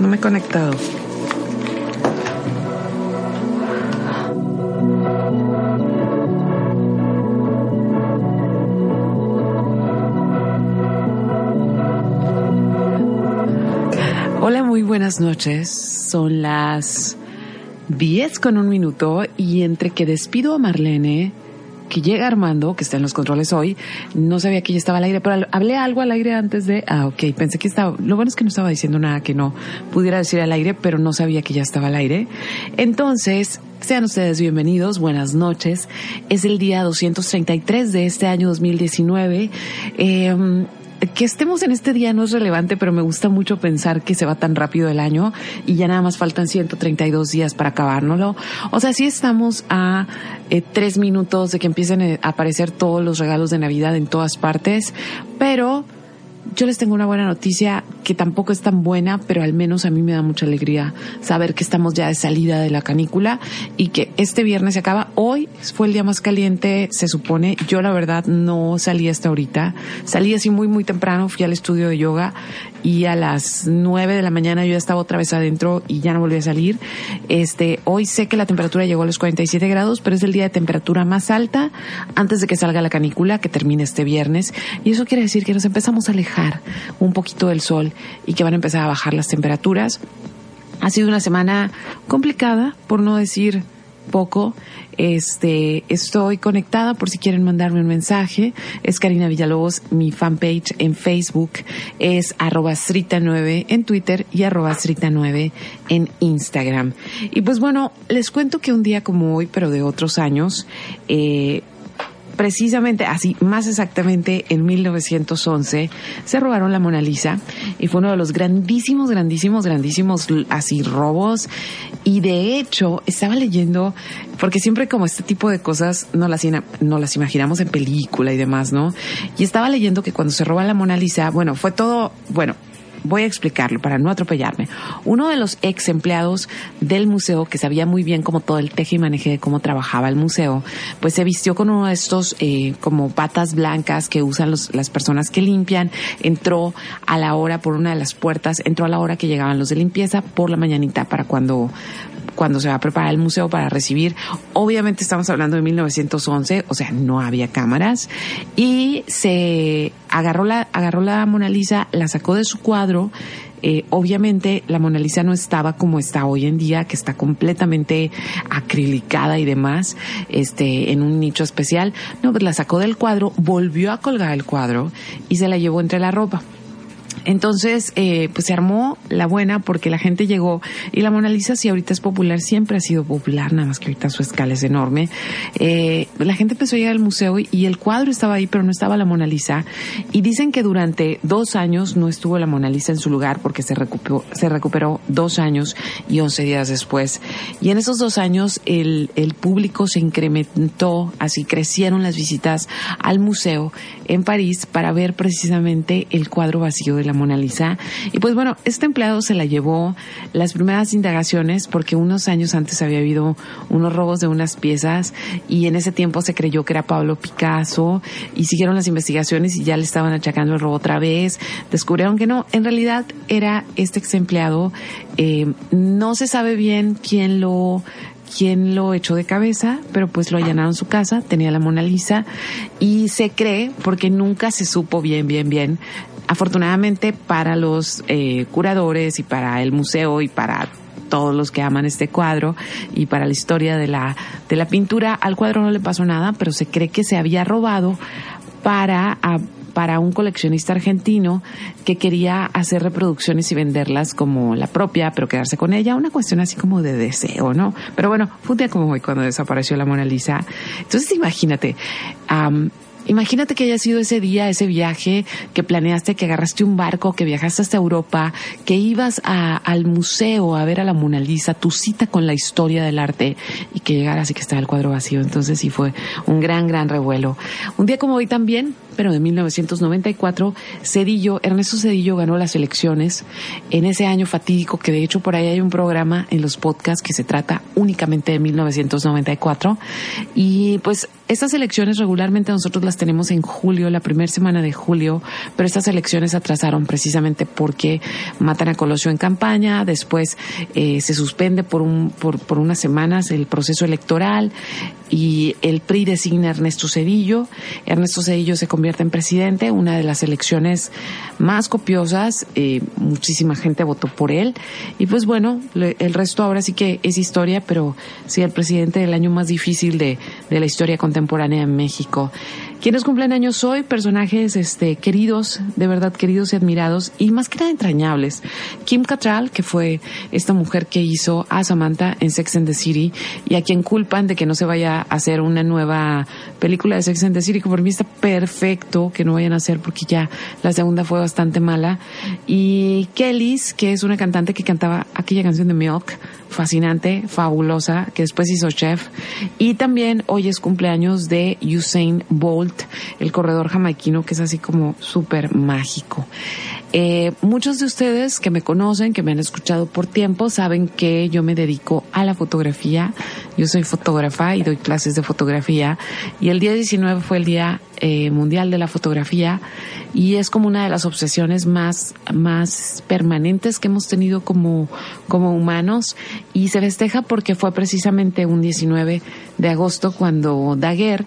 No me he conectado. Hola, muy buenas noches. Son las 10 con un minuto y entre que despido a Marlene, que llega Armando, que está en los controles hoy, no sabía que ya estaba al aire, pero hablé algo al aire antes de, ah, ok, pensé que estaba, lo bueno es que no estaba diciendo nada que no pudiera decir al aire, pero no sabía que ya estaba al aire. Entonces, sean ustedes bienvenidos, buenas noches. Es el día 233 de este año 2019. Eh, que estemos en este día no es relevante, pero me gusta mucho pensar que se va tan rápido el año y ya nada más faltan 132 días para acabárnoslo. O sea, sí estamos a eh, tres minutos de que empiecen a aparecer todos los regalos de Navidad en todas partes, pero yo les tengo una buena noticia que tampoco es tan buena, pero al menos a mí me da mucha alegría saber que estamos ya de salida de la canícula y que este viernes se acaba. Hoy fue el día más caliente, se supone. Yo la verdad no salí hasta ahorita. Salí así muy, muy temprano, fui al estudio de yoga y a las nueve de la mañana yo estaba otra vez adentro y ya no volví a salir. Este, hoy sé que la temperatura llegó a los 47 grados, pero es el día de temperatura más alta antes de que salga la canícula que termine este viernes. Y eso quiere decir que nos empezamos a alejar un poquito del sol y que van a empezar a bajar las temperaturas. Ha sido una semana complicada, por no decir poco. Este, estoy conectada por si quieren mandarme un mensaje. Es Karina Villalobos, mi fanpage en Facebook es arroba 9 en Twitter y arroba 9 en Instagram. Y pues bueno, les cuento que un día como hoy, pero de otros años, eh, precisamente así, más exactamente en 1911, se robaron la Mona Lisa y fue uno de los grandísimos, grandísimos, grandísimos así robos. Y de hecho, estaba leyendo, porque siempre como este tipo de cosas no las, no las imaginamos en película y demás, ¿no? Y estaba leyendo que cuando se roba la Mona Lisa, bueno, fue todo, bueno, Voy a explicarlo para no atropellarme. Uno de los ex empleados del museo, que sabía muy bien cómo todo el teje y maneje de cómo trabajaba el museo, pues se vistió con uno de estos eh, como patas blancas que usan las personas que limpian. Entró a la hora por una de las puertas, entró a la hora que llegaban los de limpieza por la mañanita para cuando cuando se va a preparar el museo para recibir. Obviamente estamos hablando de 1911, o sea, no había cámaras y se agarró la agarró la Mona Lisa, la sacó de su cuadro eh, obviamente la Mona Lisa no estaba como está hoy en día, que está completamente acrilicada y demás, este, en un nicho especial. No, pues la sacó del cuadro, volvió a colgar el cuadro y se la llevó entre la ropa. Entonces, eh, pues se armó la buena porque la gente llegó y la Mona Lisa, si ahorita es popular, siempre ha sido popular, nada más que ahorita su escala es enorme. Eh, la gente empezó a llegar al museo y, el cuadro estaba ahí, pero no estaba la Mona Lisa. Y dicen que durante dos años no estuvo la Mona Lisa en su lugar porque se recuperó, se recuperó dos años y once días después. Y en esos dos años el, público se incrementó, así crecieron las visitas al museo en París para ver precisamente el cuadro vacío de la Mona Lisa. Y pues bueno, este empleado se la llevó las primeras indagaciones porque unos años antes había habido unos robos de unas piezas y en ese tiempo se creyó que era Pablo Picasso y siguieron las investigaciones y ya le estaban achacando el robo otra vez. Descubrieron que no, en realidad era este ex empleado. Eh, no se sabe bien quién lo quién lo echó de cabeza, pero pues lo allanaron su casa, tenía la Mona Lisa y se cree, porque nunca se supo bien, bien, bien, afortunadamente para los eh, curadores y para el museo y para todos los que aman este cuadro y para la historia de la, de la pintura, al cuadro no le pasó nada, pero se cree que se había robado para, para un coleccionista argentino que quería hacer reproducciones y venderlas como la propia, pero quedarse con ella, una cuestión así como de deseo, ¿no? Pero bueno, fue un día como hoy cuando desapareció la Mona Lisa. Entonces imagínate, Imagínate que haya sido ese día, ese viaje que planeaste, que agarraste un barco, que viajaste hasta Europa, que ibas al museo a ver a la Mona Lisa, tu cita con la historia del arte y que llegaras y que estaba el cuadro vacío. Entonces sí fue un gran, gran revuelo. Un día como hoy también, pero de 1994, Cedillo, Ernesto Cedillo ganó las elecciones en ese año fatídico que de hecho por ahí hay un programa en los podcasts que se trata únicamente de 1994 y pues estas elecciones regularmente nosotros las tenemos en julio, la primera semana de julio, pero estas elecciones atrasaron precisamente porque matan a Colosio en campaña, después eh, se suspende por, un, por, por unas semanas el proceso electoral y el PRI designa a Ernesto Cedillo. Ernesto Cedillo se convierte en presidente, una de las elecciones más copiosas, eh, muchísima gente votó por él y pues bueno, el resto ahora sí que es historia, pero sí el presidente del año más difícil de, de la historia contemporánea contemporánea en México. Quienes cumplen años hoy, personajes este, queridos, de verdad queridos y admirados, y más que nada entrañables. Kim Cattrall, que fue esta mujer que hizo a Samantha en Sex and the City, y a quien culpan de que no se vaya a hacer una nueva película de Sex and the City, que por mí está perfecto que no vayan a hacer porque ya la segunda fue bastante mala. Y Kellys, que es una cantante que cantaba aquella canción de Milk, fascinante, fabulosa, que después hizo Chef. Y también hoy es cumpleaños de Usain Bolt, el corredor jamaiquino, que es así como súper mágico. Eh, muchos de ustedes que me conocen, que me han escuchado por tiempo, saben que yo me dedico a la fotografía. Yo soy fotógrafa y doy clases de fotografía. Y el día 19 fue el Día eh, Mundial de la Fotografía y es como una de las obsesiones más, más permanentes que hemos tenido como, como humanos. Y se festeja porque fue precisamente un 19 de agosto cuando Daguerre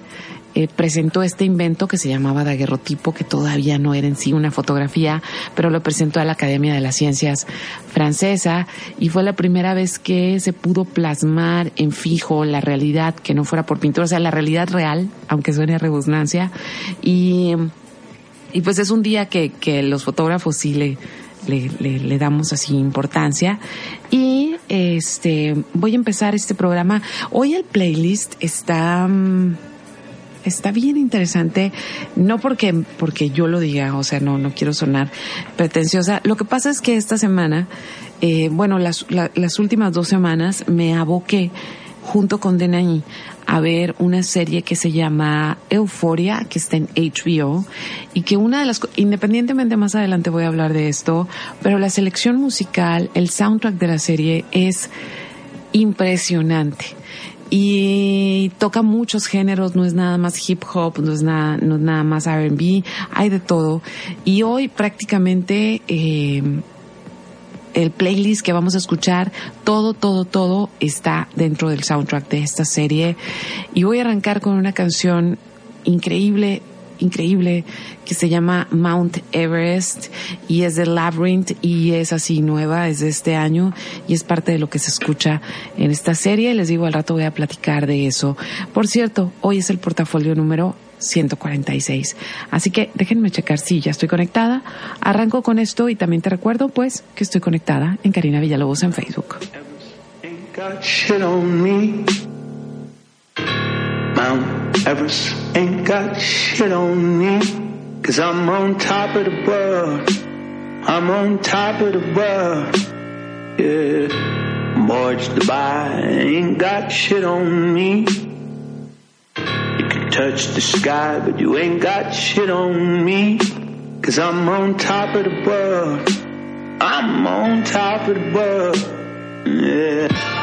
eh, presentó este invento que se llamaba daguerrotipo, que todavía no era en sí una fotografía, pero lo presentó a la Academia de las Ciencias francesa y fue la primera vez que se pudo plasmar en fijo la realidad, que no fuera por pintura, o sea, la realidad real, aunque suene a rebusnancia. Y, y pues es un día que, que los fotógrafos sí le, le, le, damos así importancia. Y este voy a empezar este programa. Hoy el playlist está. Mm, está bien interesante, no porque, porque yo lo diga, o sea, no, no quiero sonar pretenciosa. Lo que pasa es que esta semana, eh, bueno, las, las últimas dos semanas me aboqué junto con Denaí a ver una serie que se llama Euphoria, que está en HBO, y que una de las, independientemente más adelante voy a hablar de esto, pero la selección musical, el soundtrack de la serie es impresionante y toca muchos géneros, no es nada más hip hop, no es nada, no es nada más R&B, hay de todo. Y hoy prácticamente eh, el playlist que vamos a escuchar, todo, todo, todo está dentro del soundtrack de esta serie. Y voy a arrancar con una canción increíble increíble que se llama Mount Everest y es de Labyrinth y es así nueva, es de este año y es parte de lo que se escucha en esta serie. Les digo, al rato voy a platicar de eso. Por cierto, hoy es el portafolio número 146. Así que déjenme checar si ya estoy conectada. Arranco con esto y también te recuerdo pues que estoy conectada en Karina Villalobos en Facebook. Everest ain't got shit on me. Cause I'm on top of the world. I'm on top of the world. Yeah. Mortgage Dubai ain't got shit on me. You can touch the sky, but you ain't got shit on me. Cause I'm on top of the world. I'm on top of the world. Yeah.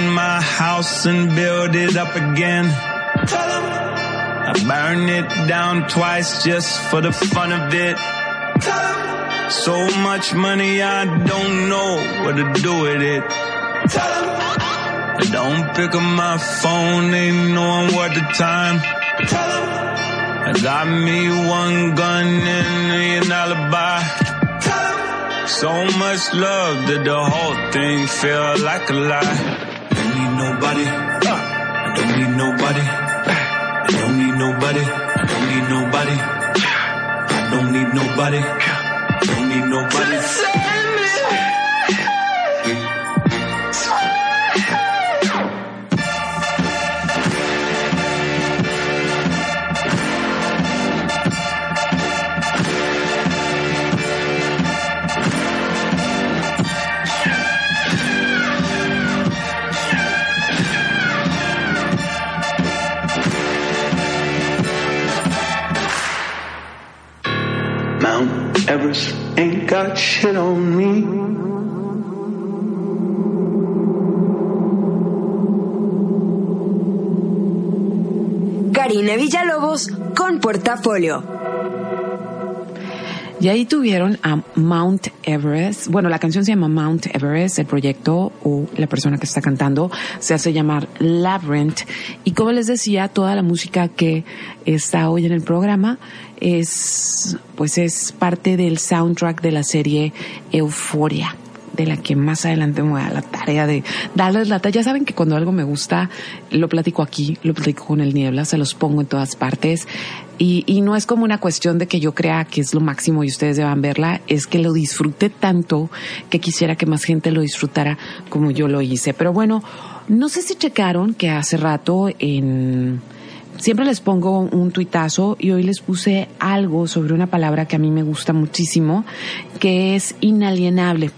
House and build it up again. Tell them. I burn it down twice just for the fun of it. Tell them. So much money I don't know what to do with it. Tell them. They don't pick up my phone, ain't knowing what the time. I got me one gun and an alibi. So much love that the whole thing felt like a lie. Nobody. I don't need nobody. I don't need nobody. I don't need nobody. I don't need nobody. I don't need nobody. Got shit on me. Karina Villalobos con portafolio. Y ahí tuvieron a Mount Everest. Bueno, la canción se llama Mount Everest, el proyecto o la persona que está cantando se hace llamar Labyrinth. Y como les decía, toda la música que está hoy en el programa es, pues es parte del soundtrack de la serie Euphoria de la que más adelante me voy a la tarea de darles la talla. Ya saben que cuando algo me gusta, lo platico aquí, lo platico con el Niebla, se los pongo en todas partes. Y, y no es como una cuestión de que yo crea que es lo máximo y ustedes deban verla, es que lo disfruté tanto que quisiera que más gente lo disfrutara como yo lo hice. Pero bueno, no sé si checaron que hace rato en siempre les pongo un tuitazo y hoy les puse algo sobre una palabra que a mí me gusta muchísimo, que es inalienable.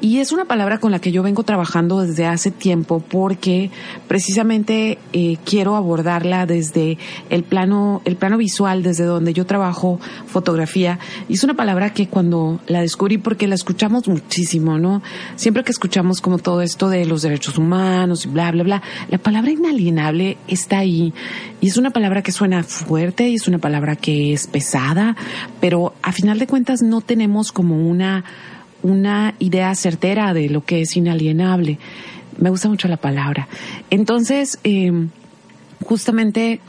Y es una palabra con la que yo vengo trabajando desde hace tiempo porque precisamente eh, quiero abordarla desde el plano, el plano visual, desde donde yo trabajo fotografía. Y es una palabra que cuando la descubrí, porque la escuchamos muchísimo, ¿no? Siempre que escuchamos como todo esto de los derechos humanos y bla, bla, bla, la palabra inalienable está ahí. Y es una palabra que suena fuerte y es una palabra que es pesada, pero a final de cuentas no tenemos como una una idea certera de lo que es inalienable. Me gusta mucho la palabra. Entonces, em, justamente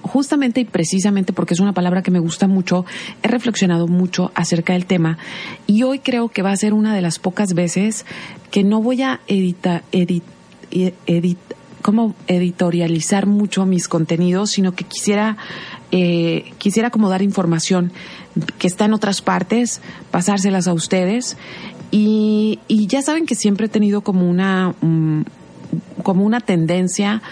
justamente y precisamente porque es una palabra que me gusta mucho, he reflexionado mucho acerca del tema y hoy creo que va a ser una de las pocas veces que no voy a editar, edit, edit, como editorializar mucho mis contenidos, sino que quisiera, eh, quisiera como dar información que está en otras partes, pasárselas a ustedes. Y, y ya saben que siempre he tenido como una, mm, como una tendencia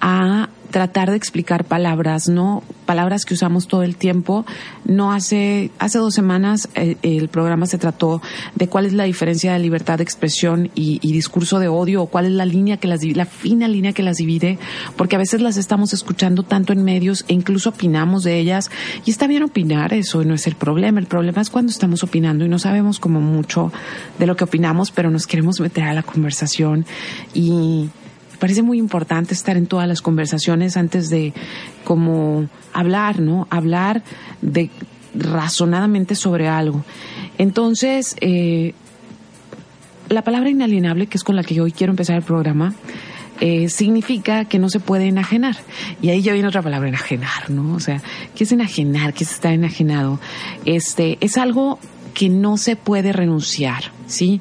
a tratar de explicar palabras, ¿no? Palabras que usamos todo el tiempo. No hace, hace dos semanas eh, el programa se trató de cuál es la diferencia de libertad de expresión y, discurso de odio, o cuál es la línea que las, la fina línea que las divide, porque a veces las estamos escuchando tanto en medios e incluso opinamos de ellas. Y está bien opinar, eso no es el problema. El problema es cuando estamos opinando y no sabemos como mucho de lo que opinamos, pero nos queremos meter a la conversación y, parece muy importante estar en todas las conversaciones antes de como hablar, ¿no? Hablar de razonadamente sobre algo. Entonces, eh, la palabra inalienable, que es con la que hoy quiero empezar el programa, eh, significa que no se puede enajenar. Y ahí ya viene otra palabra, enajenar, ¿no? O sea, ¿qué es enajenar? ¿Qué es estar enajenado? Este, es algo que no se puede renunciar, ¿sí?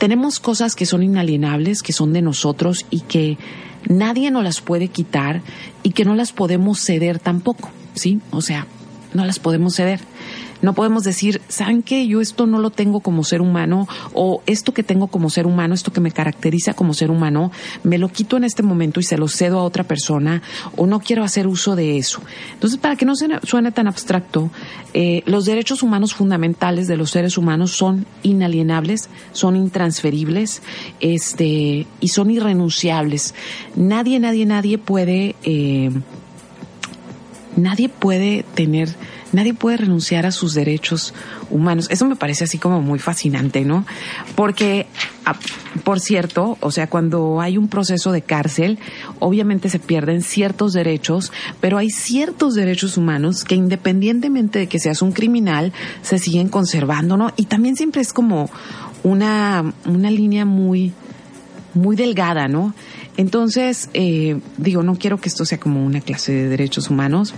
Tenemos cosas que son inalienables, que son de nosotros y que nadie nos las puede quitar y que no las podemos ceder tampoco, ¿sí? O sea, no las podemos ceder. No podemos decir, ¿saben qué? Yo esto no lo tengo como ser humano o esto que tengo como ser humano, esto que me caracteriza como ser humano, me lo quito en este momento y se lo cedo a otra persona o no quiero hacer uso de eso. Entonces, para que no suene tan abstracto, eh, los derechos humanos fundamentales de los seres humanos son inalienables, son intransferibles este, y son irrenunciables. Nadie, nadie, nadie puede... Eh, nadie puede tener nadie puede renunciar a sus derechos humanos. Eso me parece así como muy fascinante, ¿no? Porque, ah, por cierto, o sea, cuando hay un proceso de cárcel, obviamente se pierden ciertos derechos, pero hay ciertos derechos humanos que independientemente de que seas un criminal, se siguen conservando, ¿no? Y también siempre es como una, una línea muy muy delgada, ¿no? Entonces, eh, digo, no quiero que esto sea como una clase de derechos humanos,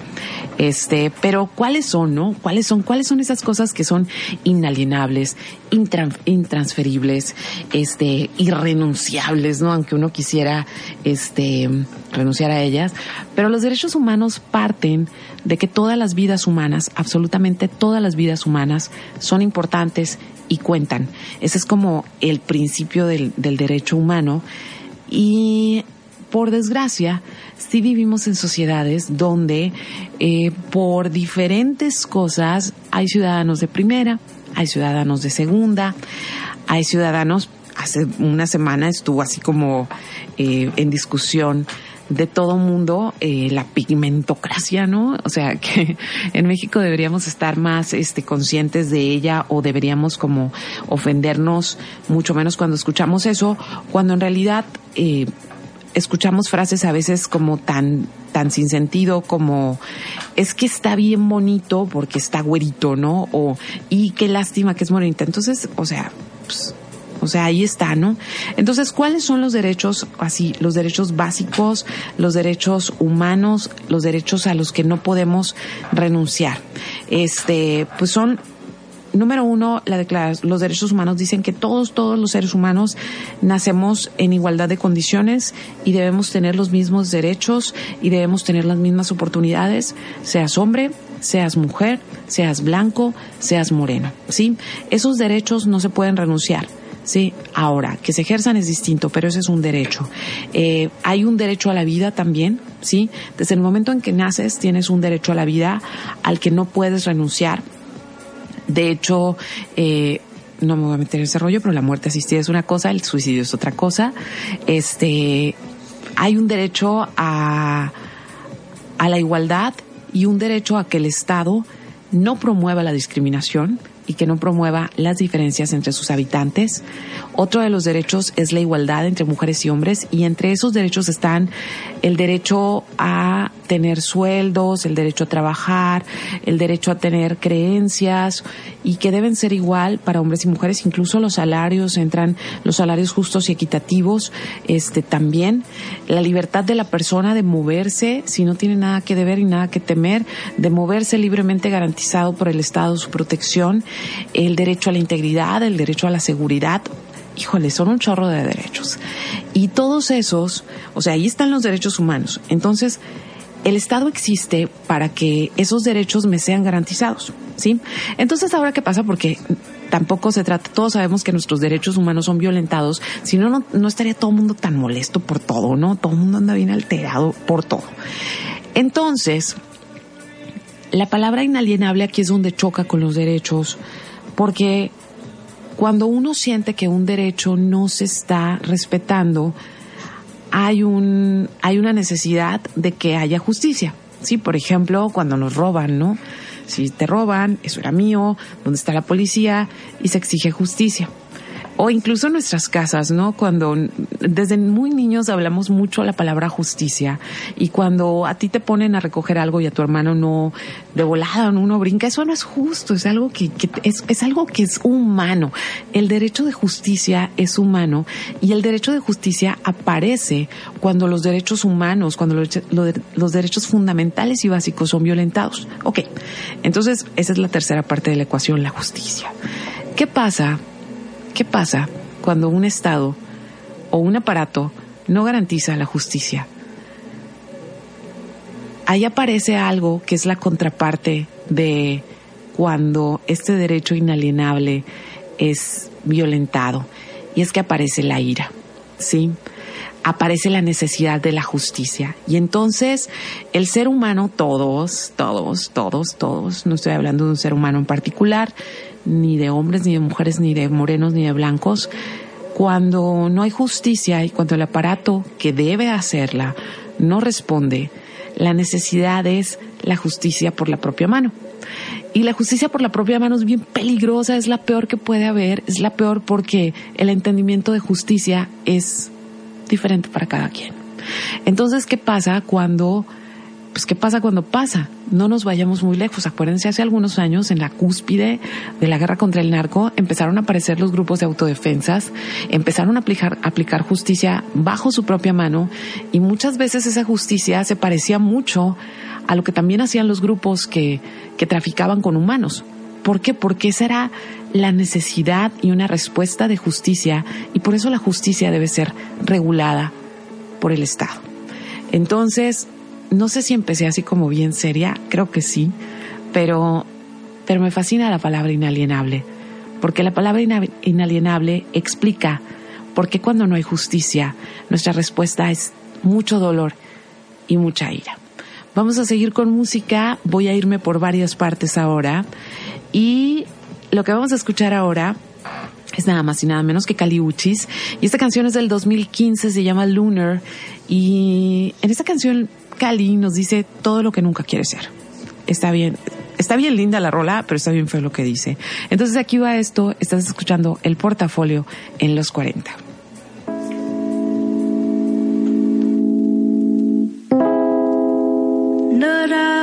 este, pero ¿cuáles son, no? ¿Cuáles son, cuáles son esas cosas que son inalienables, intransferibles, este, irrenunciables, ¿no? Aunque uno quisiera, este, renunciar a ellas, pero los derechos humanos parten de que todas las vidas humanas, absolutamente todas las vidas humanas, son importantes y cuentan. Ese es como el principio del, del derecho humano y por desgracia, sí vivimos en sociedades donde eh, por diferentes cosas hay ciudadanos de primera, hay ciudadanos de segunda, hay ciudadanos, hace una semana estuvo así como eh, en discusión de todo mundo eh, la pigmentocracia, ¿no? O sea, que en México deberíamos estar más este, conscientes de ella o deberíamos como ofendernos mucho menos cuando escuchamos eso, cuando en realidad eh, escuchamos frases a veces como tan tan sin sentido como es que está bien bonito porque está güerito, ¿no? O y qué lástima que es bonita. Entonces, o sea, pues, o sea, ahí está, ¿no? Entonces, ¿cuáles son los derechos así, los derechos básicos, los derechos humanos, los derechos a los que no podemos renunciar? Este, pues son número uno, la declaración, los derechos humanos dicen que todos, todos los seres humanos nacemos en igualdad de condiciones y debemos tener los mismos derechos y debemos tener las mismas oportunidades, seas hombre, seas mujer, seas blanco, seas moreno, ¿sí? Esos derechos no se pueden renunciar. Sí, ahora, que se ejerzan es distinto, pero ese es un derecho. Eh, hay un derecho a la vida también, ¿sí? Desde el momento en que naces tienes un derecho a la vida al que no puedes renunciar. De hecho, eh, no me voy a meter en ese rollo, pero la muerte asistida es una cosa, el suicidio es otra cosa. Este, hay un derecho a, a la igualdad y un derecho a que el Estado no promueva la discriminación y que no promueva las diferencias entre sus habitantes. Otro de los derechos es la igualdad entre mujeres y hombres y entre esos derechos están el derecho a tener sueldos, el derecho a trabajar, el derecho a tener creencias y que deben ser igual para hombres y mujeres, incluso los salarios entran los salarios justos y equitativos, este también. La libertad de la persona de moverse si no tiene nada que deber y nada que temer, de moverse libremente garantizado por el Estado su protección, el derecho a la integridad, el derecho a la seguridad, híjole, son un chorro de derechos. Y todos esos, o sea, ahí están los derechos humanos. Entonces, el Estado existe para que esos derechos me sean garantizados, ¿sí? Entonces, ahora qué pasa? Porque tampoco se trata, todos sabemos que nuestros derechos humanos son violentados, si no, no estaría todo el mundo tan molesto por todo, ¿no? Todo el mundo anda bien alterado por todo. Entonces, la palabra inalienable aquí es donde choca con los derechos, porque cuando uno siente que un derecho no se está respetando, hay un hay una necesidad de que haya justicia. Sí, por ejemplo, cuando nos roban, ¿no? Si te roban, eso era mío, ¿dónde está la policía? Y se exige justicia o incluso en nuestras casas, ¿no? Cuando desde muy niños hablamos mucho la palabra justicia y cuando a ti te ponen a recoger algo y a tu hermano no de volada uno brinca, eso no es justo, es algo que, es, es algo que es humano. El derecho de justicia es humano y el derecho de justicia aparece cuando los derechos humanos, cuando los, los derechos fundamentales y básicos son violentados. Ok, entonces esa es la tercera parte de la ecuación, la justicia. ¿Qué pasa ¿Qué pasa cuando un Estado o un aparato no garantiza la justicia? Ahí aparece algo que es la contraparte de cuando este derecho inalienable es violentado y es que aparece la ira, ¿sí? Aparece la necesidad de la justicia. Y entonces el ser humano, todos, todos, todos, todos, no estoy hablando de un ser humano en particular, ni de hombres, ni de mujeres, ni de morenos, ni de blancos, cuando no hay justicia y cuando el aparato que debe hacerla no responde, la necesidad es la justicia por la propia mano. Y la justicia por la propia mano es bien peligrosa, es la peor que puede haber, es la peor porque el entendimiento de justicia es diferente para cada quien. Entonces, ¿qué pasa cuando pues ¿qué pasa cuando pasa? No nos vayamos muy lejos. Acuérdense, hace algunos años, en la cúspide de la guerra contra el narco, empezaron a aparecer los grupos de autodefensas, empezaron a aplicar, justicia bajo su propia mano y muchas veces esa justicia se parecía mucho a lo que también hacían los grupos que, que traficaban con humanos. ¿Por qué? Porque esa era la necesidad y una respuesta de justicia y por eso la justicia debe ser regulada por el Estado. Entonces, no sé si empecé así como bien seria, creo que sí, pero, pero me fascina la palabra inalienable, porque la palabra inalienable explica por qué cuando no hay justicia, nuestra respuesta es mucho dolor y mucha ira. Vamos a seguir con música, voy a irme por varias partes ahora y lo que vamos a escuchar ahora es nada más y nada menos que Caliuchis. Y esta canción es del 2015, se llama Lunar. Y en esta canción Cali nos dice todo lo que nunca quiere ser. Está bien, está bien linda la rola, pero está bien feo lo que dice. Entonces aquí va esto, estás escuchando el portafolio en los 40. Villalobos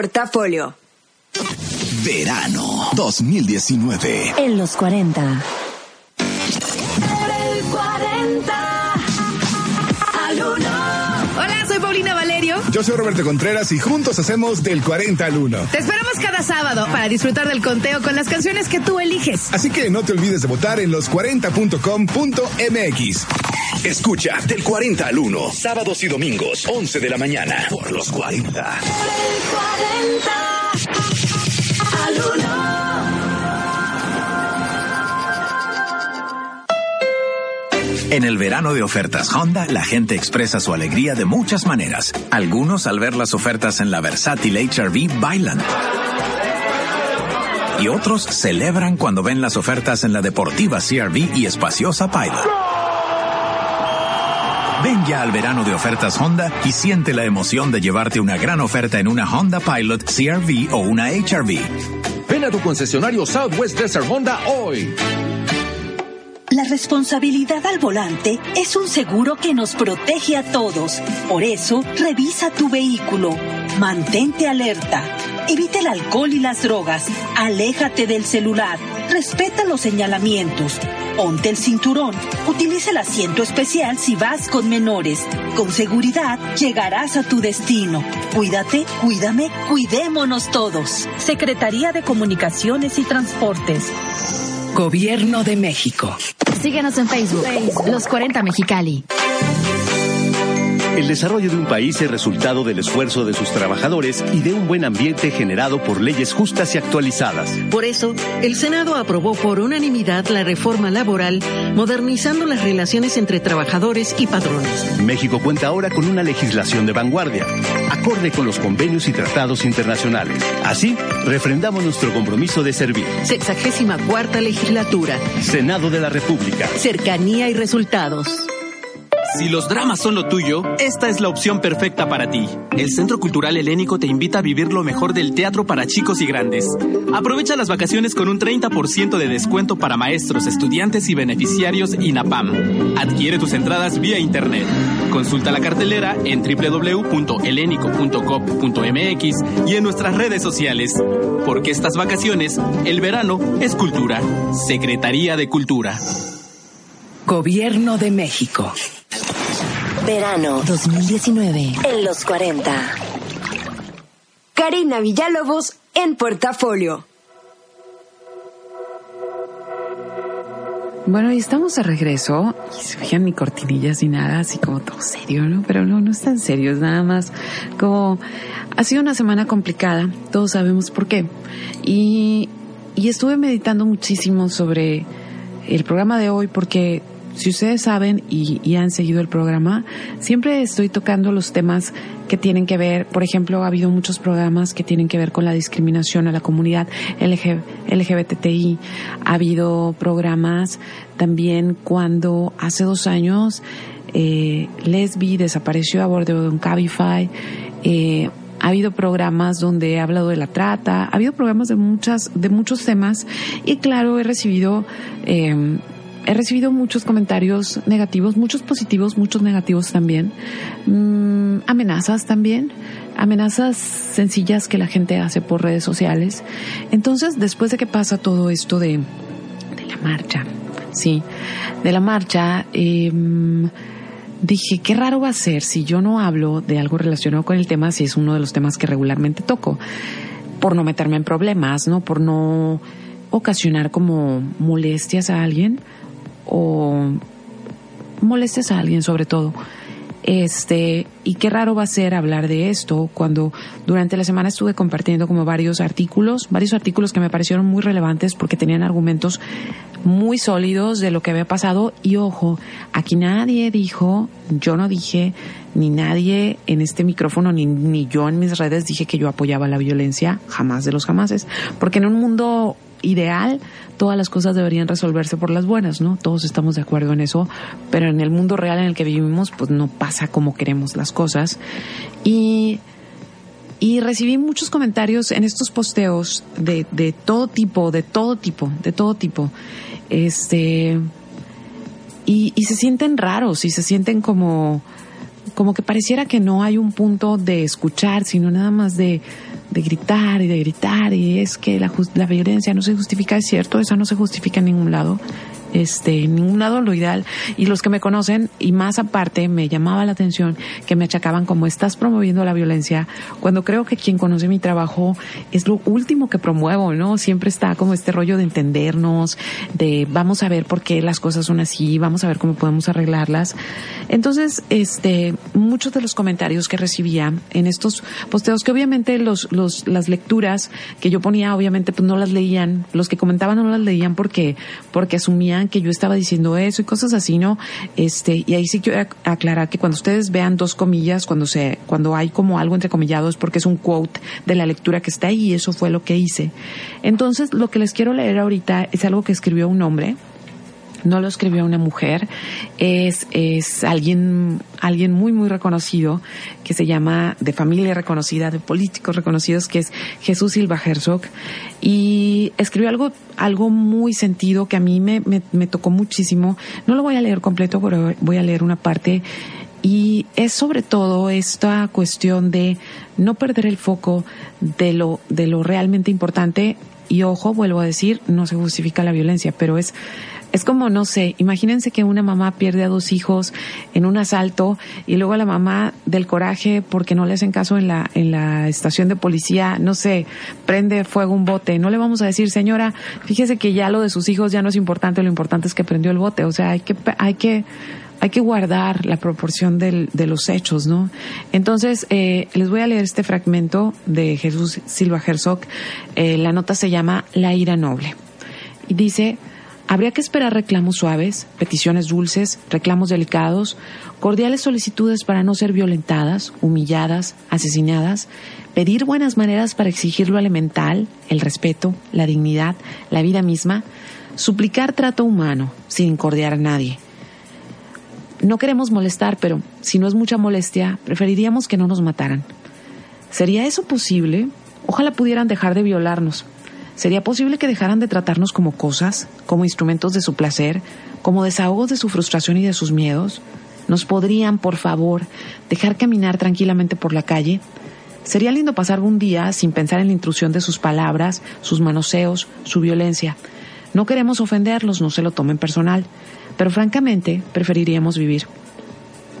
portafolio. Verano 2019. En los 40. Hola, soy Paulina Valerio. Yo Yo soy Roberto Contreras y juntos hacemos del 40 al 1. Te esperamos cada sábado para disfrutar del conteo con las canciones que tú eliges. Así que no te olvides de votar en los40.com.mx. Escucha del 40 al 1, sábados y domingos, 11 de la mañana, por los 40. Del 40 al 1. En el verano de ofertas Honda, la gente expresa su alegría de muchas maneras. Algunos al ver las ofertas en la versátil HRV bailan. Y otros celebran cuando ven las ofertas en la deportiva CRV y espaciosa Pilot. Ven ya al verano de ofertas Honda y siente la emoción de llevarte una gran oferta en una Honda Pilot, CRV o una HRV. Ven a tu concesionario Southwest Desert Honda hoy. La responsabilidad al volante es un seguro que nos protege a todos. Por eso, revisa tu vehículo. Mantente alerta. Evita el alcohol y las drogas. Aléjate del celular. Respeta los señalamientos. Ponte el cinturón. Utiliza el asiento especial si vas con menores. Con seguridad llegarás a tu destino. Cuídate, cuídame, cuidémonos todos. Secretaría de Comunicaciones y Transportes. Gobierno de México. Síguenos en Facebook, Los 40 Mexicali. El desarrollo de un país es resultado del esfuerzo de sus trabajadores y de un buen ambiente generado por leyes justas y actualizadas. Por eso, el Senado aprobó por unanimidad la reforma laboral, modernizando las relaciones entre trabajadores y patrones. México cuenta ahora con una legislación de vanguardia, acorde con los convenios y tratados internacionales. Así, refrendamos nuestro compromiso de servir. Sexagésima cuarta legislatura. Senado de la República. Cercanía y resultados. Si los dramas son lo tuyo, esta es la opción perfecta para ti. El Centro Cultural Helénico te invita a vivir lo mejor del teatro para chicos y grandes. Aprovecha las vacaciones con un 30% de descuento para maestros, estudiantes y beneficiarios INAPAM. Adquiere tus entradas vía internet. Consulta la cartelera en www.helenico.gov.mx y en nuestras redes sociales. Porque estas vacaciones, el verano es cultura. Secretaría de Cultura. Gobierno de México. Verano 2019 en los 40. Karina Villalobos en portafolio. Bueno, y estamos de regreso. Y se fijan ni cortinillas ni nada, así como todo serio, ¿no? Pero no, no es tan serio, es nada más como ha sido una semana complicada, todos sabemos por qué. Y, y estuve meditando muchísimo sobre el programa de hoy porque si ustedes saben y, y, han seguido el programa, siempre estoy tocando los temas que tienen que ver, por ejemplo, ha habido muchos programas que tienen que ver con la discriminación a la comunidad LG, LGBTI, ha habido programas también cuando hace dos años eh, Lesbi desapareció a bordo de un Cabify, eh, ha habido programas donde he hablado de la trata, ha habido programas de muchas, de muchos temas y claro, he recibido eh, he recibido muchos comentarios negativos, muchos positivos, muchos negativos también, mm, amenazas también, amenazas sencillas que la gente hace por redes sociales. Entonces, después de que pasa todo esto de, la marcha, sí, de la marcha, eh, dije, qué raro va a ser si yo no hablo de algo relacionado con el tema, si es uno de los temas que regularmente toco, por no meterme en problemas, ¿no? Por no ocasionar como molestias a alguien o molestes a alguien sobre todo. Este, y qué raro va a ser hablar de esto cuando durante la semana estuve compartiendo como varios artículos, varios artículos que me parecieron muy relevantes porque tenían argumentos muy sólidos de lo que había pasado y ojo, aquí nadie dijo, yo no dije, ni nadie en este micrófono, ni, ni yo en mis redes dije que yo apoyaba la violencia, jamás de los jamases, porque en un mundo ideal, todas las cosas deberían resolverse por las buenas, ¿no? Todos estamos de acuerdo en eso, pero en el mundo real en el que vivimos, pues no pasa como queremos las cosas. Y, y recibí muchos comentarios en estos posteos de, de todo tipo, de todo tipo, de todo tipo. Este, y, y se sienten raros y se sienten como, como que pareciera que no hay un punto de escuchar, sino nada más de, de gritar y de gritar y es que la, la, violencia no se justifica, es cierto, eso no se justifica en ningún lado, este, en ningún lado lo ideal. Y los que me conocen, y más aparte, me llamaba la atención que me achacaban como estás promoviendo la violencia, cuando creo que quien conoce mi trabajo es lo último que promuevo, ¿no? Siempre está como este rollo de entendernos, de vamos a ver por qué las cosas son así, vamos a ver cómo podemos arreglarlas. Entonces, este, muchos de los comentarios que recibía en estos posteos, que obviamente los, los, las lecturas que yo ponía, obviamente, pues no las leían, los que comentaban no las leían porque, porque asumían que yo estaba diciendo eso y cosas así, ¿no? Este, y ahí sí quiero aclarar que cuando ustedes vean dos comillas, cuando se, cuando hay como algo entre comillado es porque es un quote de la lectura que está ahí y eso fue lo que hice. Entonces, lo que les quiero leer ahorita es algo que escribió un hombre no lo escribió una mujer, es, es alguien, alguien muy, muy reconocido, que se llama, de familia reconocida, de políticos reconocidos, que es Jesús Silva Herzog, y escribió algo, algo muy sentido que a mí me, me, me tocó muchísimo. No lo voy a leer completo, pero voy a leer una parte y es sobre todo esta cuestión de no perder el foco de lo, de lo realmente importante. Y ojo, vuelvo a decir, no se justifica la violencia, pero es es como, no sé, imagínense que una mamá pierde a dos hijos en un asalto y luego la mamá del coraje porque no le hacen caso en la, en la estación de policía, no sé, prende fuego un bote. No le vamos a decir, señora, fíjese que ya lo de sus hijos ya no es importante, lo importante es que prendió el bote. O sea, hay que, hay que, hay que guardar la proporción del, de los hechos, ¿no? Entonces, eh, les voy a leer este fragmento de Jesús Silva Herzog. Eh, la nota se llama La ira noble. Y dice, Habría que esperar reclamos suaves, peticiones dulces, reclamos delicados, cordiales solicitudes para no ser violentadas, humilladas, asesinadas, pedir buenas maneras para exigir lo elemental, el respeto, la dignidad, la vida misma, suplicar trato humano, sin incordiar a nadie. No queremos molestar, pero si no es mucha molestia, preferiríamos que no nos mataran. ¿Sería eso posible? Ojalá pudieran dejar de violarnos, ¿Sería posible que dejaran de tratarnos como cosas, como instrumentos de su placer, como desahogos de su frustración y de sus miedos? ¿Nos podrían, por favor, dejar caminar tranquilamente por la calle? Sería lindo pasar un día sin pensar en la intrusión de sus palabras, sus manoseos, su violencia. No queremos ofenderlos, no se lo tomen personal, pero francamente preferiríamos vivir.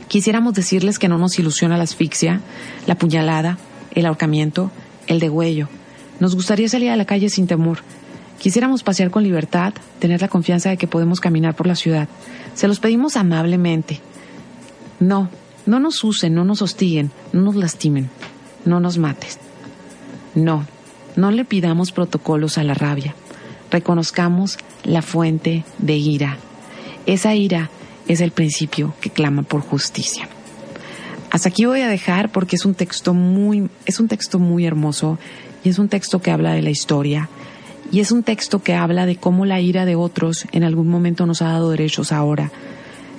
Quisiéramos decirles que no nos ilusiona la asfixia, la puñalada, el ahorcamiento, el degüello, nos gustaría salir a la calle sin temor. Quisiéramos pasear con libertad, tener la confianza de que podemos caminar por la ciudad. Se los pedimos amablemente. No, no nos usen, no nos hostiguen, no nos lastimen, no nos mates. No, no le pidamos protocolos a la rabia. Reconozcamos la fuente de ira. Esa ira es el principio que clama por justicia. Hasta aquí voy a dejar porque es un texto muy, es un texto muy hermoso y es un texto que habla de la historia. Y es un texto que habla de cómo la ira de otros en algún momento nos ha dado derechos ahora.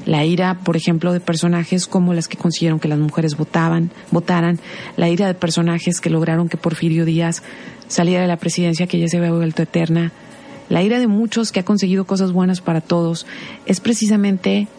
La ira, por ejemplo, de personajes como las que consiguieron que las mujeres votaban, votaran, la ira de personajes que lograron que Porfirio Díaz saliera de la presidencia que ya se había vuelto eterna, la ira de muchos que ha conseguido cosas buenas para todos, es precisamente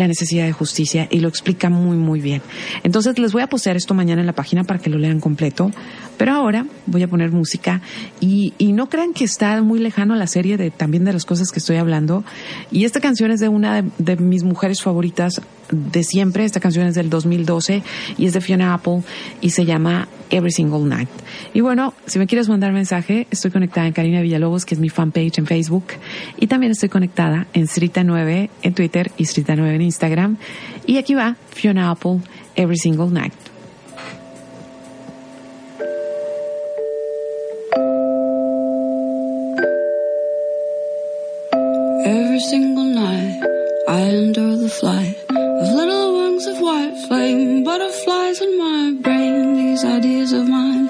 la necesidad de justicia y lo explica muy muy bien. Entonces les voy a postear esto mañana en la página para que lo lean completo, pero ahora voy a poner música y, y no crean que está muy lejano la serie de también de las cosas que estoy hablando. Y esta canción es de una de mis mujeres favoritas de siempre, esta canción es del 2012 y es de Fiona Apple y se llama Every Single Night. Y bueno, si me quieres mandar mensaje, estoy conectada en Karina Villalobos, que es mi fanpage en Facebook, y también estoy conectada en Srita9 en Twitter y Srita9 en Instagram. Y aquí va Fiona Apple, Every Single Night. Every single night I endure butterflies in my brain. These ideas of mine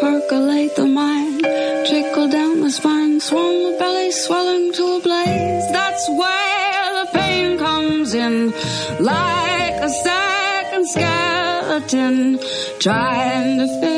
percolate the mind, trickle down the spine, swell the belly, swelling to a blaze. That's where the pain comes in, like a second skeleton trying to fit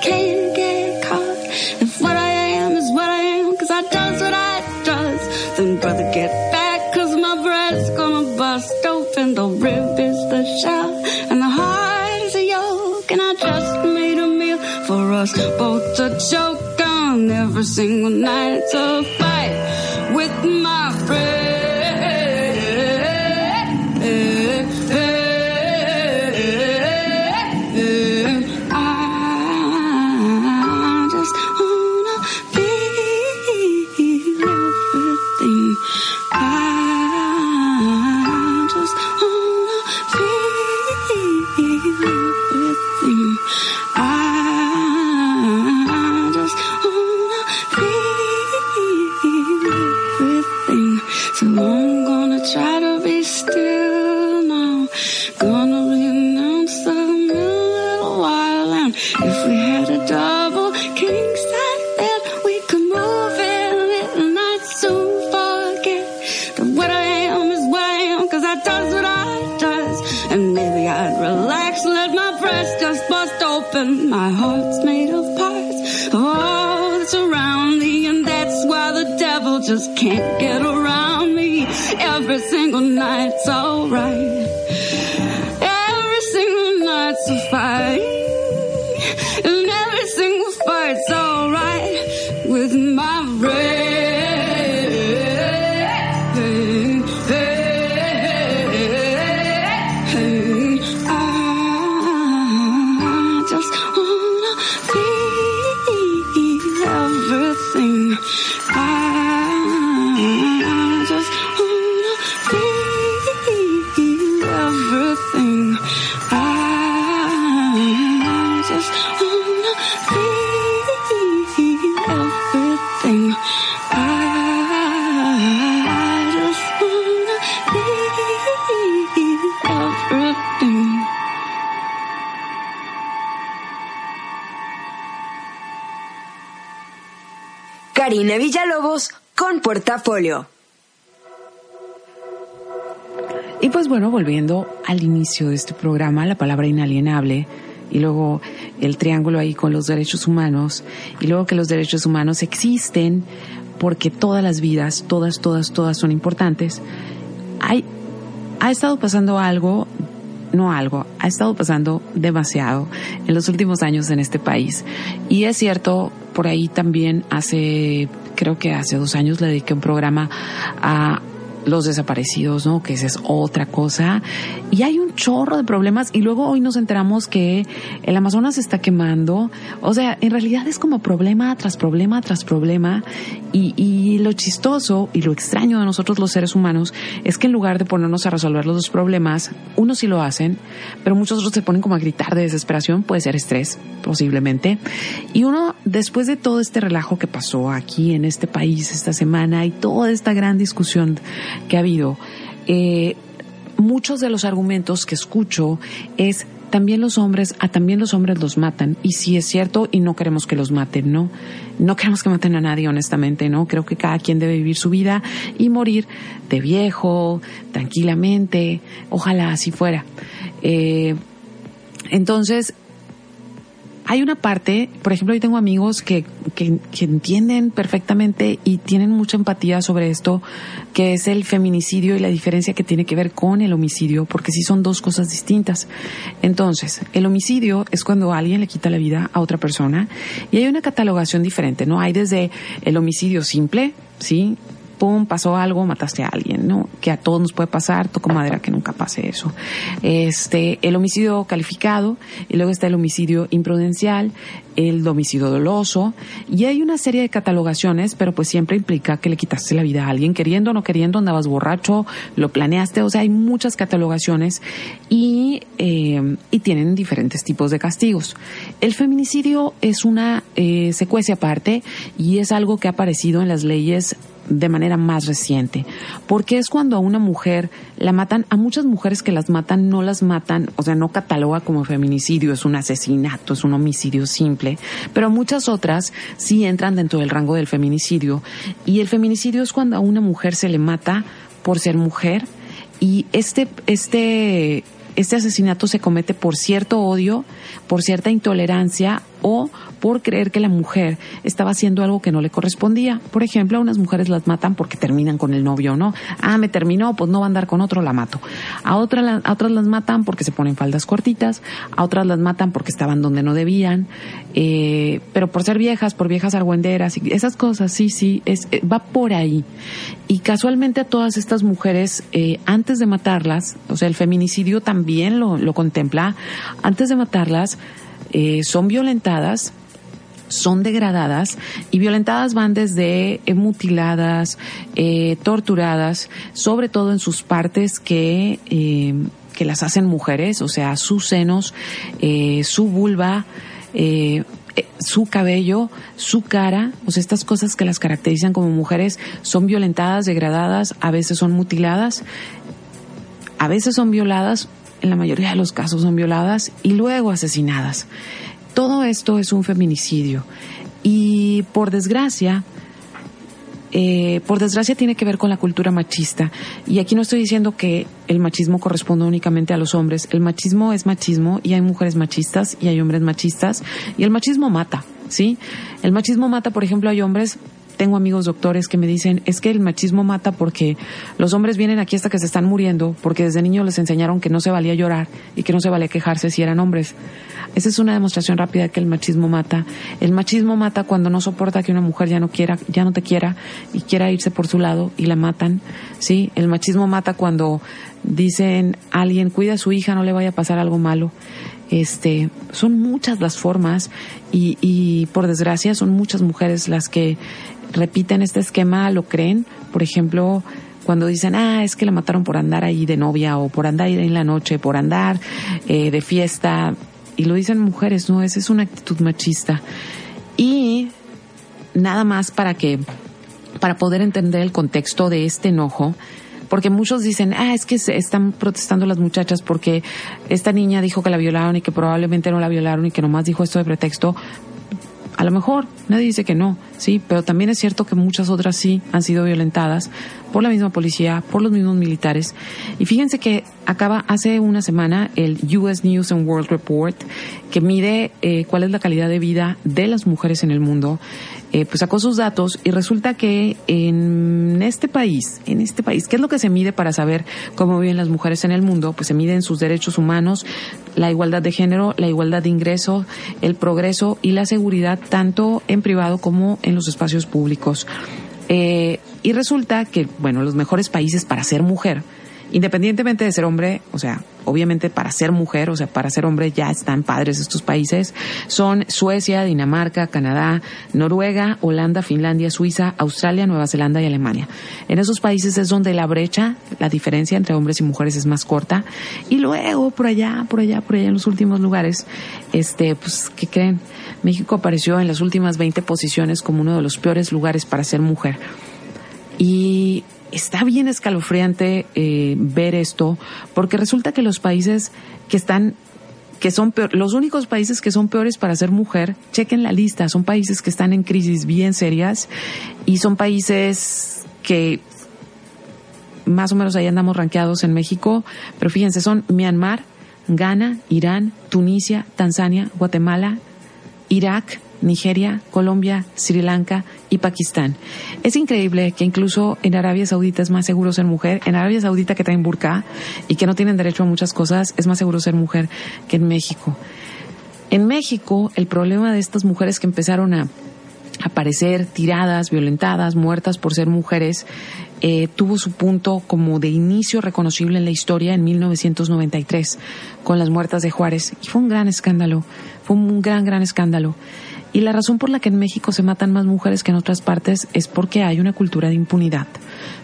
can't get caught. If what I am is what I am, cause I does what I does, then brother get back, cause my bread's gonna bust open. The rib is the shell, and the heart is a yolk, and I just made a meal for us both to choke on every single night. It's Karina Villalobos con Portafolio. Y pues bueno, volviendo al inicio de este programa, la palabra inalienable y luego el triángulo ahí con los derechos humanos y luego que los derechos humanos existen porque todas las vidas, todas, todas, todas son importantes. Hay, ha estado pasando algo, no algo, ha estado pasando demasiado en los últimos años en este país. Y es cierto, por ahí también hace, creo que hace dos años le dediqué un programa a los desaparecidos, ¿no? Que esa es otra cosa. Y hay un chorro de problemas y luego hoy nos enteramos que el Amazonas está quemando. O sea, en realidad es como problema tras problema tras problema. Y, y lo chistoso y lo extraño de nosotros los seres humanos es que en lugar de ponernos a resolver los dos problemas, unos sí lo hacen, pero muchos otros se ponen como a gritar de desesperación, puede ser estrés, posiblemente. Y uno, después de todo este relajo que pasó aquí en este país esta semana y toda esta gran discusión que ha habido, eh, muchos de los argumentos que escucho es también los hombres, a también los hombres los matan. Y sí es cierto, y no queremos que los maten, ¿no? No queremos que maten a nadie, honestamente, ¿no? Creo que cada quien debe vivir su vida y morir de viejo, tranquilamente. Ojalá así fuera. Eh, entonces, hay una parte, por ejemplo, yo tengo amigos que, que, que, entienden perfectamente y tienen mucha empatía sobre esto, que es el feminicidio y la diferencia que tiene que ver con el homicidio, porque sí son dos cosas distintas. Entonces, el homicidio es cuando alguien le quita la vida a otra persona y hay una catalogación diferente, ¿no? Hay desde el homicidio simple, ¿sí? Pasó algo, mataste a alguien, ¿no? Que a todos nos puede pasar, toco madera que nunca pase eso. Este, el homicidio calificado, y luego está el homicidio imprudencial, el homicidio doloso, y hay una serie de catalogaciones, pero pues siempre implica que le quitaste la vida a alguien, queriendo o no queriendo, andabas borracho, lo planeaste, o sea, hay muchas catalogaciones y, eh, y tienen diferentes tipos de castigos. El feminicidio es una eh, secuencia aparte y es algo que ha aparecido en las leyes de manera más reciente, porque es cuando a una mujer la matan, a muchas mujeres que las matan no las matan, o sea, no cataloga como feminicidio, es un asesinato, es un homicidio simple, pero muchas otras sí entran dentro del rango del feminicidio, y el feminicidio es cuando a una mujer se le mata por ser mujer, y este, este, este asesinato se comete por cierto odio, por cierta intolerancia o por creer que la mujer estaba haciendo algo que no le correspondía. Por ejemplo, a unas mujeres las matan porque terminan con el novio, ¿no? Ah, me terminó, pues no va a andar con otro, la mato. A, otras a otras las matan porque se ponen faldas cortitas, a otras las matan porque estaban donde no debían, eh, pero por ser viejas, por viejas argüenderas y esas cosas, sí, sí, es, eh, va por ahí. Y casualmente a todas estas mujeres, eh, antes de matarlas, o sea, el feminicidio también lo contempla, antes de matarlas, eh, son violentadas son degradadas y violentadas van desde eh, mutiladas, eh, torturadas, sobre todo en sus partes que, que las hacen mujeres, o sea, sus senos, su vulva, su cabello, su cara, o sea, estas cosas que las caracterizan como mujeres son violentadas, degradadas, a veces son mutiladas, a veces son violadas, en la mayoría de los casos son violadas y luego asesinadas. Todo esto es un feminicidio y por desgracia, eh, por desgracia tiene que ver con la cultura machista. Y aquí no estoy diciendo que el machismo corresponde únicamente a los hombres. El machismo es machismo y hay mujeres machistas y hay hombres machistas y el machismo mata, ¿sí? El machismo mata, por ejemplo, hay hombres tengo amigos doctores que me dicen, es que el machismo mata porque los hombres vienen aquí hasta que se están muriendo, porque desde niños les enseñaron que no se valía llorar y que no se valía quejarse si eran hombres. Esa es una demostración rápida que el machismo mata. El machismo mata cuando no soporta que una mujer ya no quiera, ya no te quiera y quiera irse por su lado y la matan. Sí, el machismo mata cuando dicen alguien cuida a su hija, no le vaya a pasar algo malo. Este, son muchas las formas y, y por desgracia son muchas mujeres las que repiten este esquema, lo creen. Por ejemplo, cuando dicen, ah, es que la mataron por andar ahí de novia o por andar ahí en la noche, por andar eh, de fiesta. Y lo dicen mujeres, no, esa es una actitud machista. Y nada más para que, para poder entender el contexto de este enojo, porque muchos dicen, ah, es que se están protestando las muchachas porque esta niña dijo que la violaron y que probablemente no la violaron y que nomás dijo esto de pretexto. A lo mejor, nadie dice que no, sí, pero también es cierto que muchas otras sí han sido violentadas por la misma policía, por los mismos militares. Y fíjense que acaba hace una semana el US News and World Report, que mide eh, cuál es la calidad de vida de las mujeres en el mundo. Eh, pues sacó sus datos y resulta que en este país, en este país, ¿qué es lo que se mide para saber cómo viven las mujeres en el mundo? Pues se miden sus derechos humanos, la igualdad de género, la igualdad de ingreso, el progreso y la seguridad tanto en privado como en los espacios públicos. Eh, y resulta que, bueno, los mejores países para ser mujer, independientemente de ser hombre, o sea, obviamente para ser mujer, o sea, para ser hombre ya están padres estos países, son Suecia, Dinamarca, Canadá, Noruega, Holanda, Finlandia, Suiza, Australia, Nueva Zelanda y Alemania. En esos países es donde la brecha, la diferencia entre hombres y mujeres es más corta. Y luego, por allá, por allá, por allá en los últimos lugares, este, pues, ¿qué creen? México apareció en las últimas 20 posiciones como uno de los peores lugares para ser mujer. Y está bien escalofriante eh, ver esto, porque resulta que los países que están que son peor, los únicos países que son peores para ser mujer, chequen la lista, son países que están en crisis bien serias y son países que más o menos ahí andamos rankeados en México, pero fíjense, son Myanmar, Ghana, Irán, Tunisia, Tanzania, Guatemala, Irak, Nigeria, Colombia, Sri Lanka y Pakistán. Es increíble que incluso en Arabia Saudita es más seguro ser mujer. En Arabia Saudita que traen burka y que no tienen derecho a muchas cosas, es más seguro ser mujer que en México. En México, el problema de estas mujeres que empezaron a aparecer tiradas, violentadas, muertas por ser mujeres, eh, tuvo su punto como de inicio reconocible en la historia en 1993 con las muertas de Juárez y fue un gran escándalo, fue un gran, gran escándalo. Y la razón por la que en México se matan más mujeres que en otras partes es porque hay una cultura de impunidad.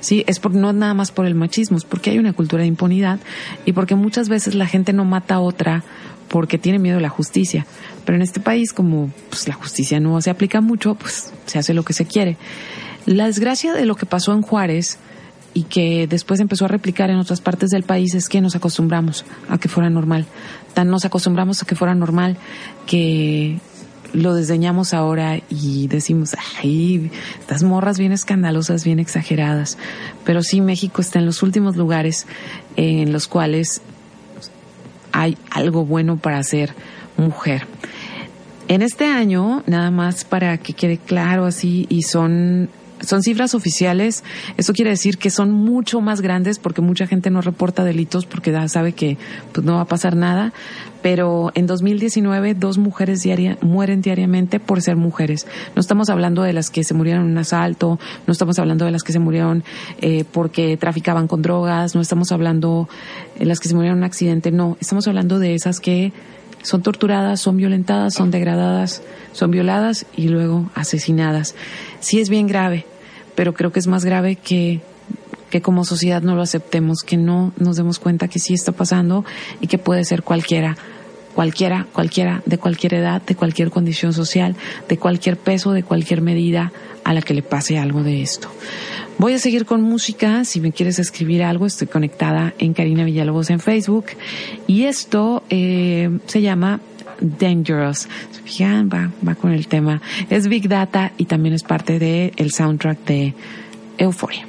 Sí, es por, no nada más por el machismo, es porque hay una cultura de impunidad y porque muchas veces la gente no mata a otra porque tiene miedo a la justicia. Pero en este país, como pues, la justicia no se aplica mucho, pues se hace lo que se quiere. La desgracia de lo que pasó en Juárez y que después empezó a replicar en otras partes del país es que nos acostumbramos a que fuera normal. Tan nos acostumbramos a que fuera normal que lo desdeñamos ahora y decimos, ay, estas morras bien escandalosas, bien exageradas. Pero sí, México está en los últimos lugares en los cuales hay algo bueno para ser mujer. En este año, nada más para que quede claro así, y son son cifras oficiales. Eso quiere decir que son mucho más grandes porque mucha gente no reporta delitos porque sabe que pues, no va a pasar nada. Pero en 2019 dos mujeres diaria, mueren diariamente por ser mujeres. No estamos hablando de las que se murieron en un asalto, no estamos hablando de las que se murieron eh, porque traficaban con drogas, no estamos hablando de las que se murieron en un accidente, no. Estamos hablando de esas que son torturadas, son violentadas, son degradadas, son violadas y luego asesinadas. Sí es bien grave, pero creo que es más grave que, que como sociedad no lo aceptemos, que no nos demos cuenta que sí está pasando y que puede ser cualquiera cualquiera, cualquiera, de cualquier edad, de cualquier condición social, de cualquier peso, de cualquier medida a la que le pase algo de esto. Voy a seguir con música. Si me quieres escribir algo, estoy conectada en Karina Villalobos en Facebook. Y esto eh, se llama Dangerous. Fijan, va, va con el tema. Es Big Data y también es parte del el soundtrack de Euphoria.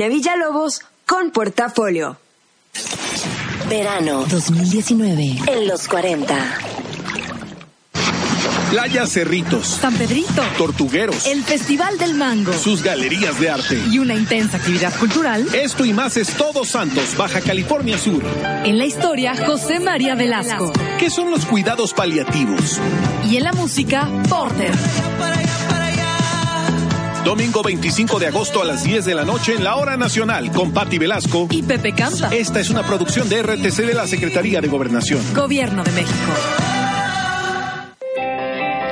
Karina Villalobos con Portafolio. Verano 2019 en los 40. Playa Cerritos. San Pedrito. Tortugueros. El Festival del Mango. Sus galerías de arte. Y una intensa actividad cultural. Esto y más es Todos Santos, Baja California Sur. En la historia, José María Velasco. ¿Qué son los cuidados paliativos? Y en la música, Porter. Domingo 25 de agosto a las 10 de la noche en la Hora Nacional con Patti Velasco y Pepe Canta. Esta es una producción de RTC de la Secretaría de Gobernación. Gobierno de México.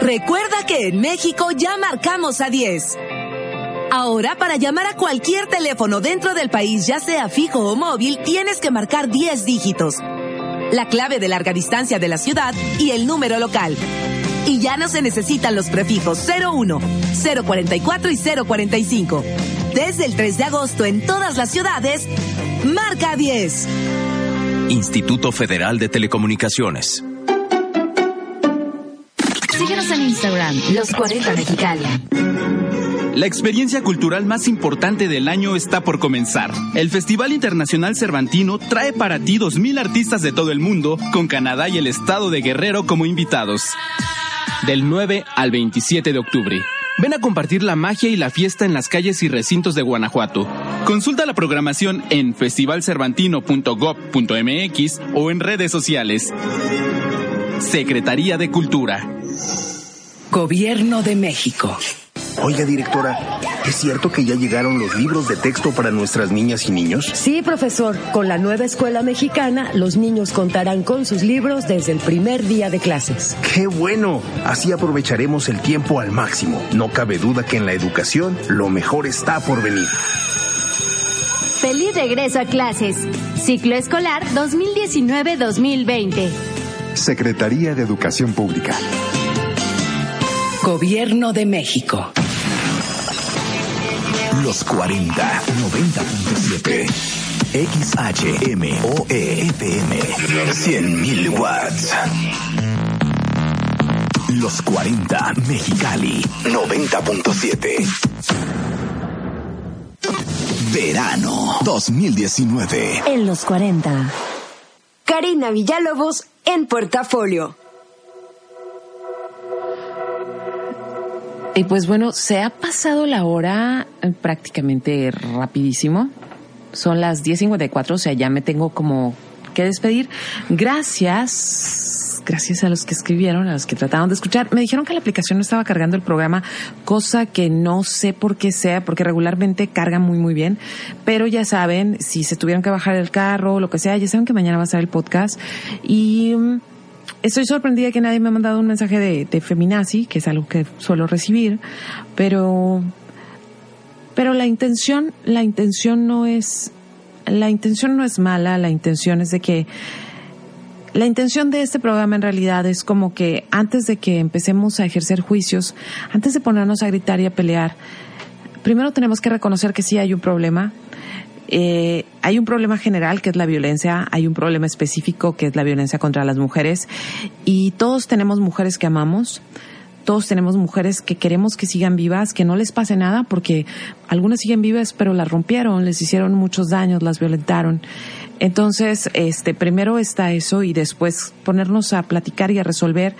Recuerda que en México ya marcamos a 10. Ahora, para llamar a cualquier teléfono dentro del país, ya sea fijo o móvil, tienes que marcar 10 dígitos. La clave de larga distancia de la ciudad y el número local. Y ya no se necesitan los prefijos 01, 044 y 045. Desde el 3 de agosto en todas las ciudades, marca 10. Instituto Federal de Telecomunicaciones. Síguenos en Instagram, Los 40 Mexicali. La experiencia cultural más importante del año está por comenzar. El Festival Internacional Cervantino trae para ti 2.000 artistas de todo el mundo, con Canadá y el estado de Guerrero como invitados. Del 9 al 27 de octubre. Ven a compartir la magia y la fiesta en las calles y recintos de Guanajuato. Consulta la programación en festivalcervantino.gov.mx o en redes sociales. Secretaría de Cultura. Gobierno de México. Oiga, directora, ¿es cierto que ya llegaron los libros de texto para nuestras niñas y niños? Sí, profesor. Con la nueva escuela mexicana, los niños contarán con sus libros desde el primer día de clases. ¡Qué bueno! Así aprovecharemos el tiempo al máximo. No cabe duda que en la educación lo mejor está por venir. Feliz regreso a clases. Ciclo escolar 2019-2020. Secretaría de Educación Pública. Gobierno de México. Los 40 90.7 XHMOE FM 100.000 watts. Los 40 Mexicali 90.7 Verano 2019 En los 40. Karina Villalobos en Portafolio. Y pues bueno, se ha pasado la hora eh, prácticamente rapidísimo. Son las 10.54, o sea, ya me tengo como que despedir. Gracias, gracias a los que escribieron, a los que trataron de escuchar. Me dijeron que la aplicación no estaba cargando el programa, cosa que no sé por qué sea, porque regularmente carga muy, muy bien. Pero ya saben, si se tuvieron que bajar el carro o lo que sea, ya saben que mañana va a ser el podcast. Y mm, estoy sorprendida que nadie me ha mandado un mensaje de, de feminazi, que es algo que suelo recibir, pero, pero la intención, la intención no es, la intención no es mala, la intención es de que, la intención de este programa en realidad es como que antes de que empecemos a ejercer juicios, antes de ponernos a gritar y a pelear, primero tenemos que reconocer que sí hay un problema, eh, hay un problema general que es la violencia, hay un problema específico que es la violencia contra las mujeres y todos tenemos mujeres que amamos, todos tenemos mujeres que queremos que sigan vivas, que no les pase nada porque algunas siguen vivas pero las rompieron, les hicieron muchos daños, las violentaron. Entonces, este, primero está eso y después ponernos a platicar y a resolver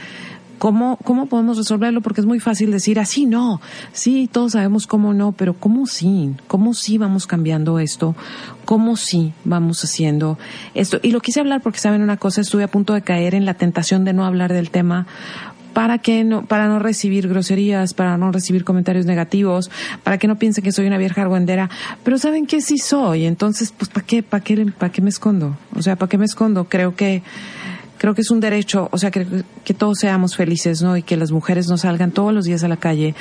¿Cómo, ¿Cómo podemos resolverlo? Porque es muy fácil decir así no. Sí, todos sabemos cómo no, pero ¿cómo sí? ¿Cómo sí vamos cambiando esto? ¿Cómo sí vamos haciendo esto? Y lo quise hablar porque saben una cosa, estuve a punto de caer en la tentación de no hablar del tema para que no, para no recibir groserías, para no recibir comentarios negativos, para que no piensen que soy una vieja argüendera, pero saben que sí soy, entonces pues ¿para qué, para qué, para qué me escondo? O sea, ¿para qué me escondo? Creo que creo que es un derecho, o sea, que, todos seamos felices, ¿no? Y que las mujeres no salgan todos los días a la calle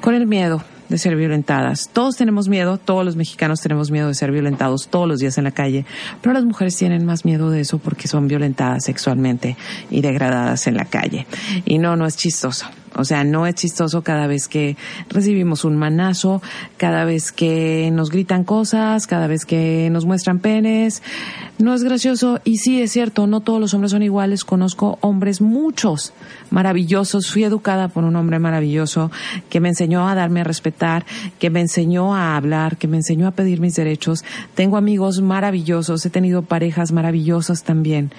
con el miedo de ser violentadas. Todos tenemos miedo, todos los mexicanos tenemos miedo de ser violentados todos los días en la calle, pero las mujeres tienen más miedo de eso porque son violentadas sexualmente y degradadas en la calle. Y no, no es chistoso. O sea, no es chistoso cada vez que recibimos un manazo, cada vez que nos gritan cosas, cada vez que nos muestran penes. No es gracioso y sí es cierto, no todos los hombres son iguales. Conozco hombres muchos maravillosos. Fui educada por un hombre maravilloso que me enseñó a darme a respetar, que me enseñó a hablar, que me enseñó a pedir mis derechos. Tengo amigos maravillosos, he tenido parejas maravillosas también.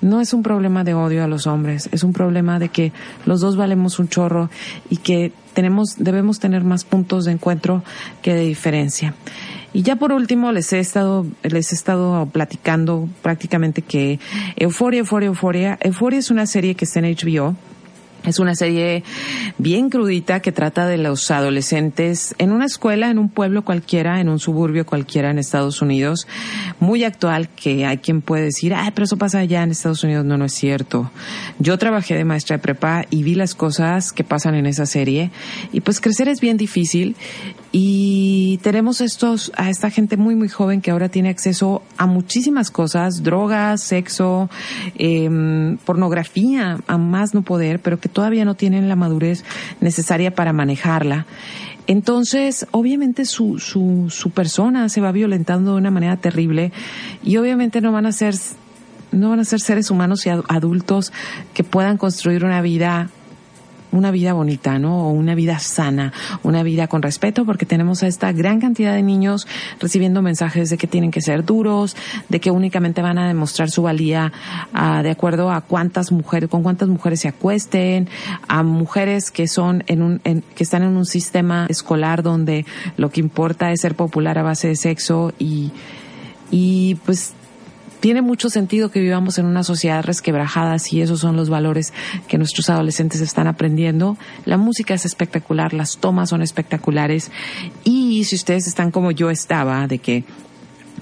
No es un problema de odio a los hombres, es un problema de que los dos valemos un chorro y que tenemos, debemos tener más puntos de encuentro que de diferencia. Y ya por último les he estado, les he estado platicando prácticamente que Euforia, Euforia, Euforia, Euforia es una serie que está en HBO es una serie bien crudita que trata de los adolescentes en una escuela, en un pueblo cualquiera, en un suburbio cualquiera en Estados Unidos. Muy actual que hay quien puede decir, ay, pero eso pasa allá en Estados Unidos. No, no es cierto. Yo trabajé de maestra de prepa y vi las cosas que pasan en esa serie. Y pues crecer es bien difícil y tenemos estos, a esta gente muy, muy joven que ahora tiene acceso a muchísimas cosas, drogas, sexo, eh, pornografía, a más no poder, pero que todavía no tienen la madurez necesaria para manejarla. Entonces, obviamente su, su, su persona se va violentando de una manera terrible y obviamente no van a ser no van a ser seres humanos y adultos que puedan construir una vida una vida bonita, ¿no? O una vida sana, una vida con respeto, porque tenemos a esta gran cantidad de niños recibiendo mensajes de que tienen que ser duros, de que únicamente van a demostrar su valía ah, de acuerdo a cuántas mujeres, con cuántas mujeres se acuesten, a mujeres que son en un, que están en un sistema escolar donde lo que importa es ser popular a base de sexo y, y pues tiene mucho sentido que vivamos en una sociedad resquebrajada si esos son los valores que nuestros adolescentes están aprendiendo. La música es espectacular, las tomas son espectaculares. Y si ustedes están como yo estaba, de que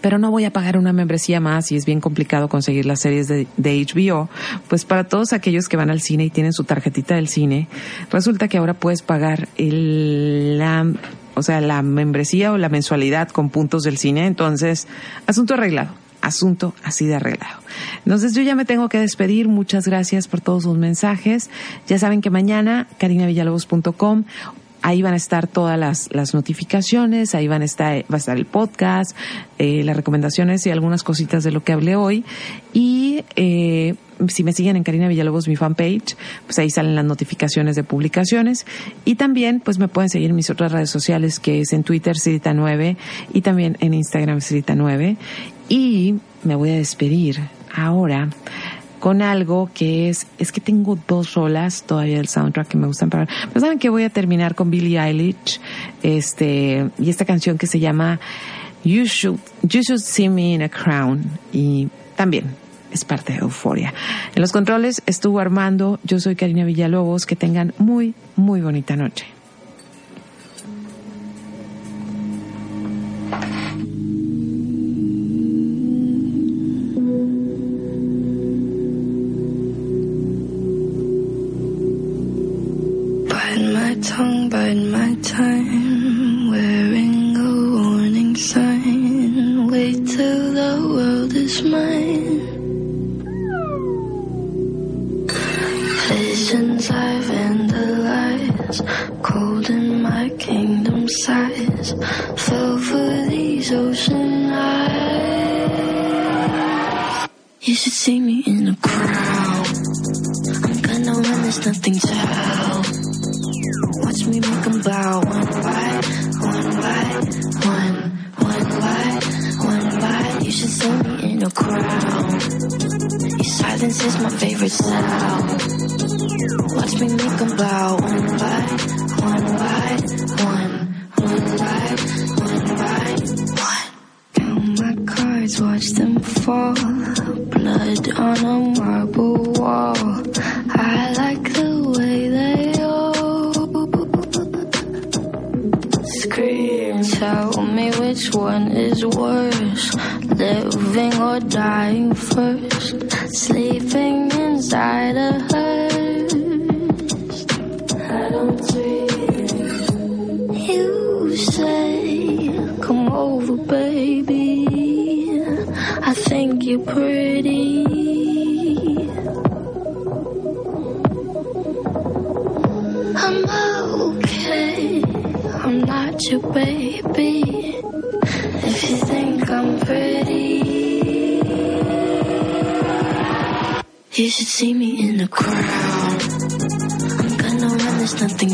pero no voy a pagar una membresía más y es bien complicado conseguir las series de, HBO, pues para todos aquellos que van al cine y tienen su tarjetita del cine, resulta que ahora puedes pagar el, la, o sea, la membresía o la mensualidad con puntos del cine, entonces, asunto arreglado asunto así de arreglado. Entonces yo ya me tengo que despedir. Muchas gracias por todos sus mensajes. Ya saben que mañana, carinavillalobos.com, ahí van a estar todas las, las, notificaciones, ahí van a estar, va a estar el podcast, eh, las recomendaciones y algunas cositas de lo que hablé hoy. Y eh, si me siguen en Karina Villalobos, mi fanpage, pues ahí salen las notificaciones de publicaciones. Y también, pues me pueden seguir en mis otras redes sociales, que es en Twitter, Cirita9, y también en Instagram, Cirita9. Y me voy a despedir ahora con algo que es, es que tengo dos rolas todavía del soundtrack que me gustan para, pero saben que voy a terminar con Billie Eilish, este, y esta canción que se llama You Should, you should See Me in a Crown, y también es parte de Euforia. En los controles estuvo Armando, yo soy Karina Villalobos, que tengan muy, muy bonita noche. Tongue bite my time, wearing a warning sign. Wait till the world is mine. Visions I vandalize, cold in my kingdom size. Fell for these ocean eyes. You should see me in a crowd. I'm gonna run, there's nothing to help watch me make them bow one by one by one, one by one by. You should see me in a crowd. Your silence is my favorite sound. Watch me make them bow one by one by one, one by one by one. Count my cards, watch them fall. Blood on a wall. dying first, sleeping inside a hearse. I don't dream. You say, Come over, baby. I think you're pretty. I'm okay, I'm not your baby. You should see me in the crowd. I'm gonna run this nothing.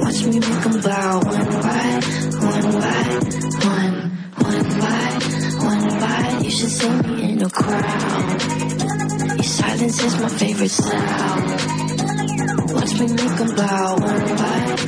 Watch me make 'em bow one by one by one, one by one by. You should see me in the crowd. Your silence is my favorite sound. Watch me make 'em bow one by